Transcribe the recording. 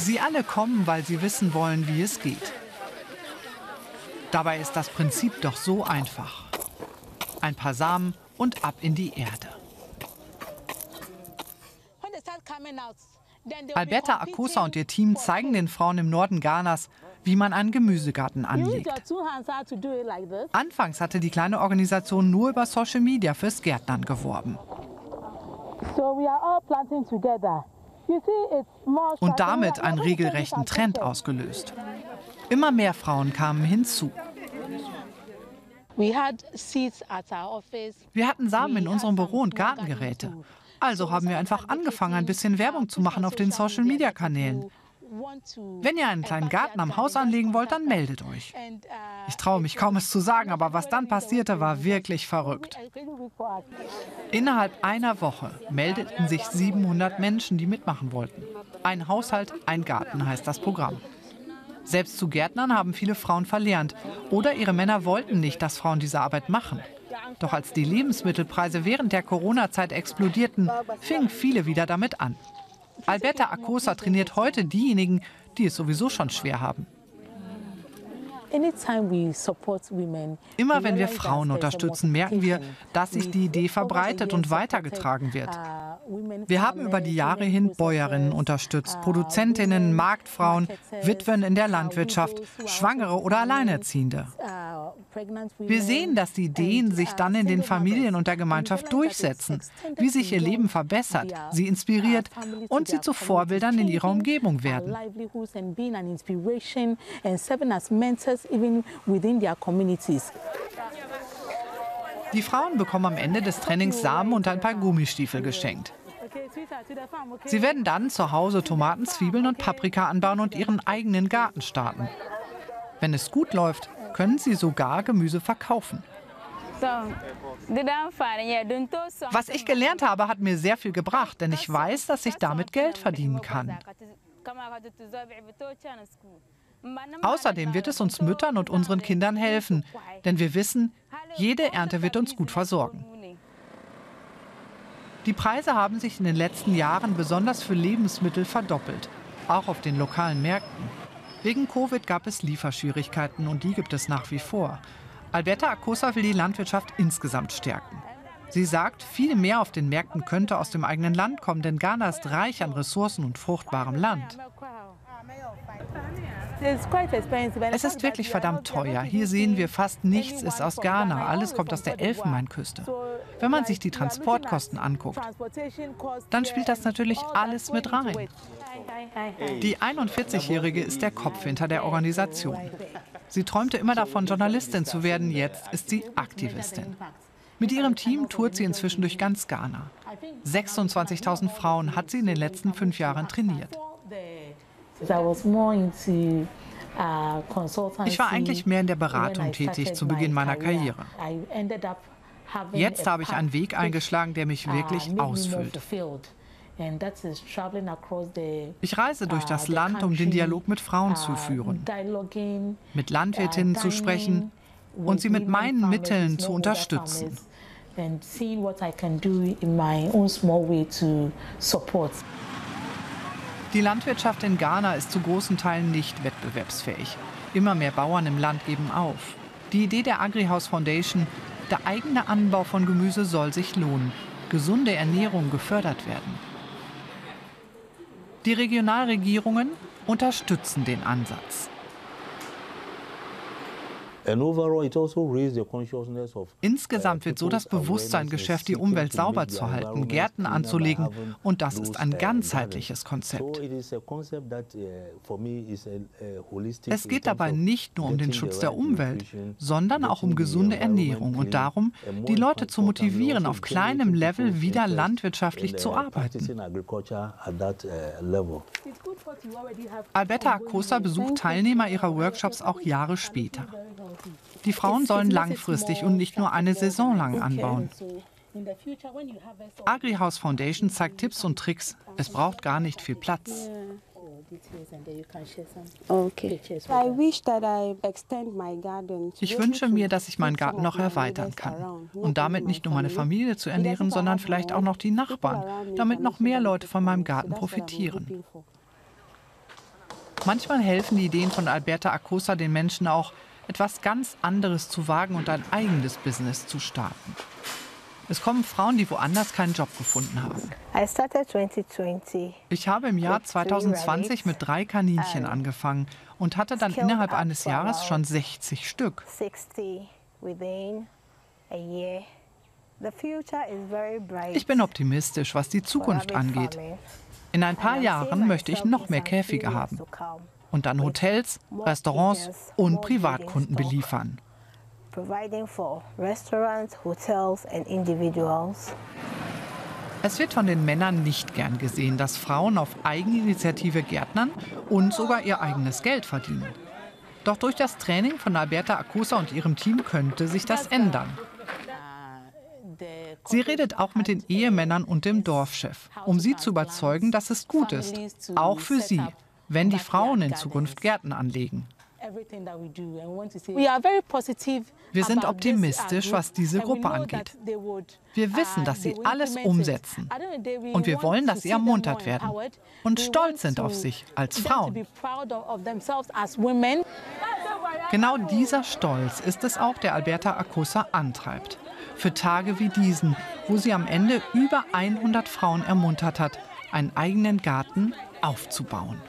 Sie alle kommen, weil sie wissen wollen, wie es geht. Dabei ist das Prinzip doch so einfach. Ein paar Samen und ab in die Erde. Alberta Akosa und ihr Team zeigen den Frauen im Norden Ghanas, wie man einen Gemüsegarten anlegt. Anfangs hatte die kleine Organisation nur über Social Media fürs Gärtnern geworben. Und damit einen regelrechten Trend ausgelöst. Immer mehr Frauen kamen hinzu. Wir hatten Samen in unserem Büro und Gartengeräte. Also haben wir einfach angefangen, ein bisschen Werbung zu machen auf den Social-Media-Kanälen. Wenn ihr einen kleinen Garten am Haus anlegen wollt, dann meldet euch. Ich traue mich kaum es zu sagen, aber was dann passierte, war wirklich verrückt. Innerhalb einer Woche meldeten sich 700 Menschen, die mitmachen wollten. Ein Haushalt, ein Garten heißt das Programm. Selbst zu Gärtnern haben viele Frauen verlernt oder ihre Männer wollten nicht, dass Frauen diese Arbeit machen. Doch als die Lebensmittelpreise während der Corona-Zeit explodierten, fingen viele wieder damit an. Alberta Acosa trainiert heute diejenigen, die es sowieso schon schwer haben. Immer wenn wir Frauen unterstützen, merken wir, dass sich die Idee verbreitet und weitergetragen wird. Wir haben über die Jahre hin Bäuerinnen unterstützt, Produzentinnen, Marktfrauen, Witwen in der Landwirtschaft, Schwangere oder Alleinerziehende. Wir sehen, dass die Ideen sich dann in den Familien und der Gemeinschaft durchsetzen, wie sich ihr Leben verbessert, sie inspiriert und sie zu Vorbildern in ihrer Umgebung werden. Die Frauen bekommen am Ende des Trainings Samen und ein paar Gummistiefel geschenkt. Sie werden dann zu Hause Tomaten, Zwiebeln und Paprika anbauen und ihren eigenen Garten starten. Wenn es gut läuft, können sie sogar Gemüse verkaufen. Was ich gelernt habe, hat mir sehr viel gebracht, denn ich weiß, dass ich damit Geld verdienen kann. Außerdem wird es uns Müttern und unseren Kindern helfen, denn wir wissen, jede Ernte wird uns gut versorgen. Die Preise haben sich in den letzten Jahren besonders für Lebensmittel verdoppelt, auch auf den lokalen Märkten. Wegen Covid gab es Lieferschwierigkeiten und die gibt es nach wie vor. Alberta Acosa will die Landwirtschaft insgesamt stärken. Sie sagt, viel mehr auf den Märkten könnte aus dem eigenen Land kommen, denn Ghana ist reich an Ressourcen und fruchtbarem Land. Es ist wirklich verdammt teuer. Hier sehen wir fast nichts ist aus Ghana. Alles kommt aus der Elfenbeinküste. Wenn man sich die Transportkosten anguckt, dann spielt das natürlich alles mit rein. Die 41-Jährige ist der Kopf hinter der Organisation. Sie träumte immer davon, Journalistin zu werden. Jetzt ist sie Aktivistin. Mit ihrem Team tourt sie inzwischen durch ganz Ghana. 26.000 Frauen hat sie in den letzten fünf Jahren trainiert. Uh, ich war eigentlich mehr in der Beratung tätig zu Beginn meiner Karriere. Jetzt habe ich einen Weg eingeschlagen, der mich uh, wirklich ausfüllt. Ich reise durch das uh, Land, um den Dialog mit Frauen zu führen, mit Landwirtinnen zu sprechen und sie mit meinen Mitteln zu unterstützen. Die Landwirtschaft in Ghana ist zu großen Teilen nicht wettbewerbsfähig. Immer mehr Bauern im Land geben auf. Die Idee der AgriHouse Foundation, der eigene Anbau von Gemüse soll sich lohnen, gesunde Ernährung gefördert werden. Die Regionalregierungen unterstützen den Ansatz. Also Insgesamt wird so das Bewusstsein geschärft, die Umwelt sauber zu halten, Gärten anzulegen. Und das ist ein ganzheitliches Konzept. Es geht dabei nicht nur um den Schutz der Umwelt, sondern auch um gesunde Ernährung und darum, die Leute zu motivieren, auf kleinem Level wieder landwirtschaftlich zu arbeiten. Alberta Acosta besucht Teilnehmer ihrer Workshops auch Jahre später. Die Frauen sollen langfristig und nicht nur eine Saison lang anbauen. AgriHouse Foundation zeigt Tipps und Tricks. Es braucht gar nicht viel Platz. Ich wünsche mir, dass ich meinen Garten noch erweitern kann. Und damit nicht nur meine Familie zu ernähren, sondern vielleicht auch noch die Nachbarn, damit noch mehr Leute von meinem Garten profitieren. Manchmal helfen die Ideen von Alberta Acosta den Menschen auch, etwas ganz anderes zu wagen und ein eigenes Business zu starten. Es kommen Frauen, die woanders keinen Job gefunden haben. Ich habe im Jahr 2020 mit drei Kaninchen angefangen und hatte dann innerhalb eines Jahres schon 60 Stück. Ich bin optimistisch, was die Zukunft angeht. In ein paar Jahren möchte ich noch mehr Käfige haben und dann Hotels, Restaurants und Privatkunden beliefern. Es wird von den Männern nicht gern gesehen, dass Frauen auf Eigeninitiative Gärtnern und sogar ihr eigenes Geld verdienen. Doch durch das Training von Alberta Akusa und ihrem Team könnte sich das ändern. Sie redet auch mit den Ehemännern und dem Dorfchef, um sie zu überzeugen, dass es gut ist, auch für sie, wenn die Frauen in Zukunft Gärten anlegen. Wir sind optimistisch, was diese Gruppe angeht. Wir wissen, dass sie alles umsetzen. Und wir wollen, dass sie ermuntert werden und stolz sind auf sich als Frauen. Genau dieser Stolz ist es auch, der Alberta Acosta antreibt. Für Tage wie diesen, wo sie am Ende über 100 Frauen ermuntert hat, einen eigenen Garten aufzubauen.